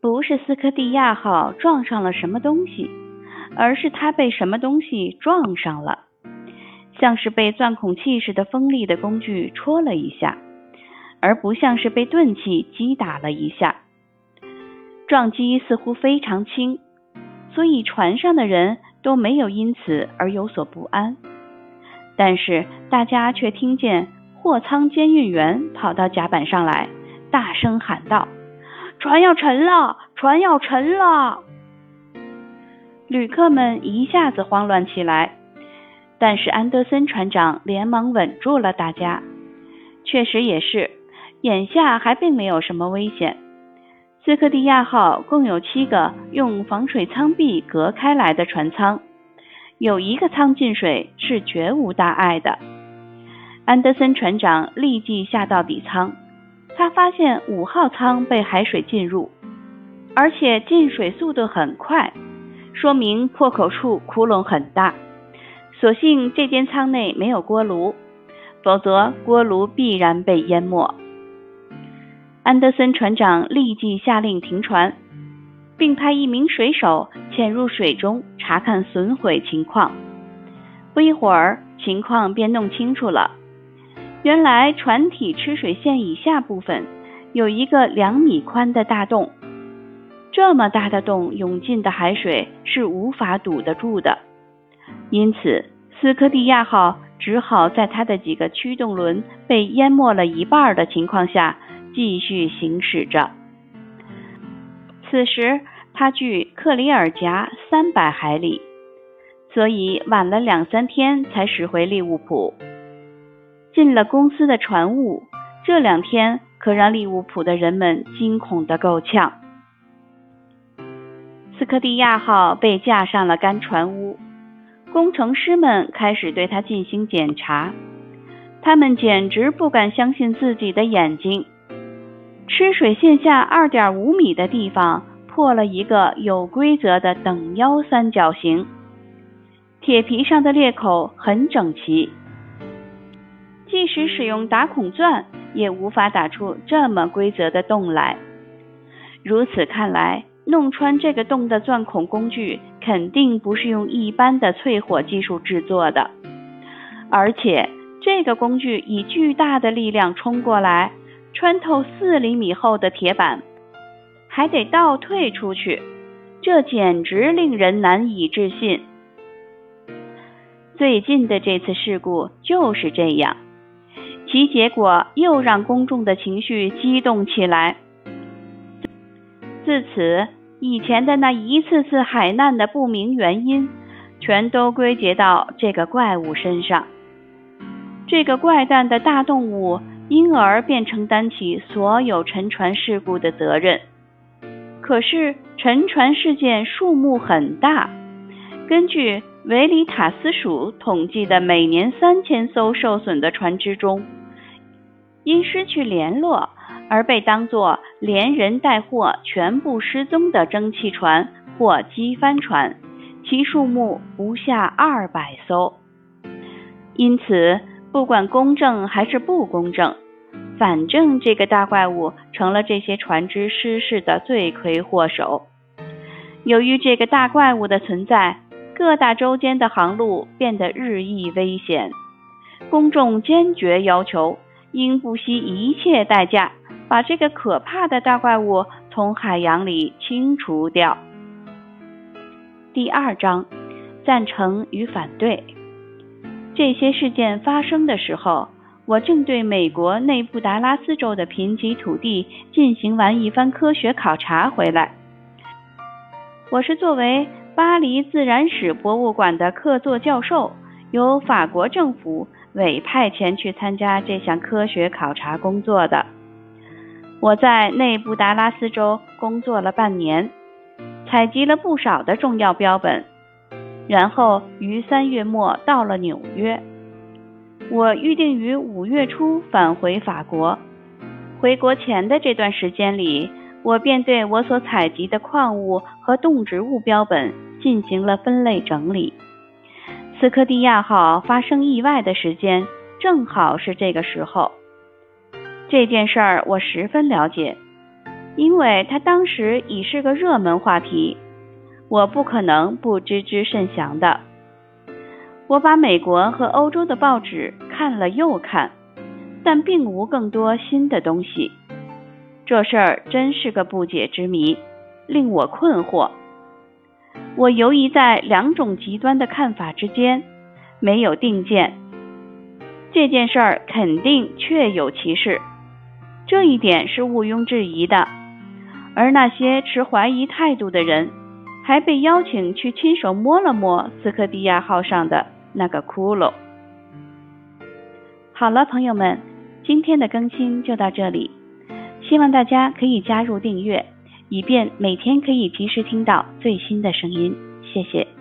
不是斯科蒂亚号撞上了什么东西，而是它被什么东西撞上了，像是被钻孔器似的锋利的工具戳了一下，而不像是被钝器击打了一下。撞击似乎非常轻，所以船上的人都没有因此而有所不安。但是大家却听见货舱监运员跑到甲板上来，大声喊道：“船要沉了！船要沉了！”旅客们一下子慌乱起来。但是安德森船长连忙稳住了大家。确实也是，眼下还并没有什么危险。斯科蒂亚号共有七个用防水舱壁隔开来的船舱，有一个舱进水是绝无大碍的。安德森船长立即下到底舱，他发现五号舱被海水浸入，而且进水速度很快，说明破口处窟窿很大。所幸这间舱内没有锅炉，否则锅炉必然被淹没。安德森船长立即下令停船，并派一名水手潜入水中查看损毁情况。不一会儿，情况便弄清楚了。原来船体吃水线以下部分有一个两米宽的大洞，这么大的洞，涌进的海水是无法堵得住的。因此，斯科蒂亚号只好在它的几个驱动轮被淹没了一半的情况下。继续行驶着。此时，它距克里尔峡三百海里，所以晚了两三天才驶回利物浦。进了公司的船坞，这两天可让利物浦的人们惊恐的够呛。斯科蒂亚号被架上了干船坞，工程师们开始对它进行检查，他们简直不敢相信自己的眼睛。吃水线下二点五米的地方破了一个有规则的等腰三角形，铁皮上的裂口很整齐，即使使用打孔钻也无法打出这么规则的洞来。如此看来，弄穿这个洞的钻孔工具肯定不是用一般的淬火技术制作的，而且这个工具以巨大的力量冲过来。穿透四厘米厚的铁板，还得倒退出去，这简直令人难以置信。最近的这次事故就是这样，其结果又让公众的情绪激动起来。自此，以前的那一次次海难的不明原因，全都归结到这个怪物身上。这个怪诞的大动物。因而便承担起所有沉船事故的责任。可是沉船事件数目很大，根据维里塔斯署统计的每年三千艘受损的船只中，因失去联络而被当作连人带货全部失踪的蒸汽船或机帆船，其数目不下二百艘。因此。不管公正还是不公正，反正这个大怪物成了这些船只失事的罪魁祸首。由于这个大怪物的存在，各大洲间的航路变得日益危险。公众坚决要求，应不惜一切代价把这个可怕的大怪物从海洋里清除掉。第二章：赞成与反对。这些事件发生的时候，我正对美国内布达拉斯州的贫瘠土地进行完一番科学考察回来。我是作为巴黎自然史博物馆的客座教授，由法国政府委派前去参加这项科学考察工作的。我在内布达拉斯州工作了半年，采集了不少的重要标本。然后于三月末到了纽约，我预定于五月初返回法国。回国前的这段时间里，我便对我所采集的矿物和动植物标本进行了分类整理。斯科蒂亚号发生意外的时间正好是这个时候。这件事儿我十分了解，因为它当时已是个热门话题，我不可能不知之甚详的。我把美国和欧洲的报纸看了又看，但并无更多新的东西。这事儿真是个不解之谜，令我困惑。我游移在两种极端的看法之间，没有定见。这件事儿肯定确有其事，这一点是毋庸置疑的。而那些持怀疑态度的人，还被邀请去亲手摸了摸斯科蒂亚号上的那个骷髅。好了，朋友们，今天的更新就到这里，希望大家可以加入订阅，以便每天可以及时听到最新的声音。谢谢。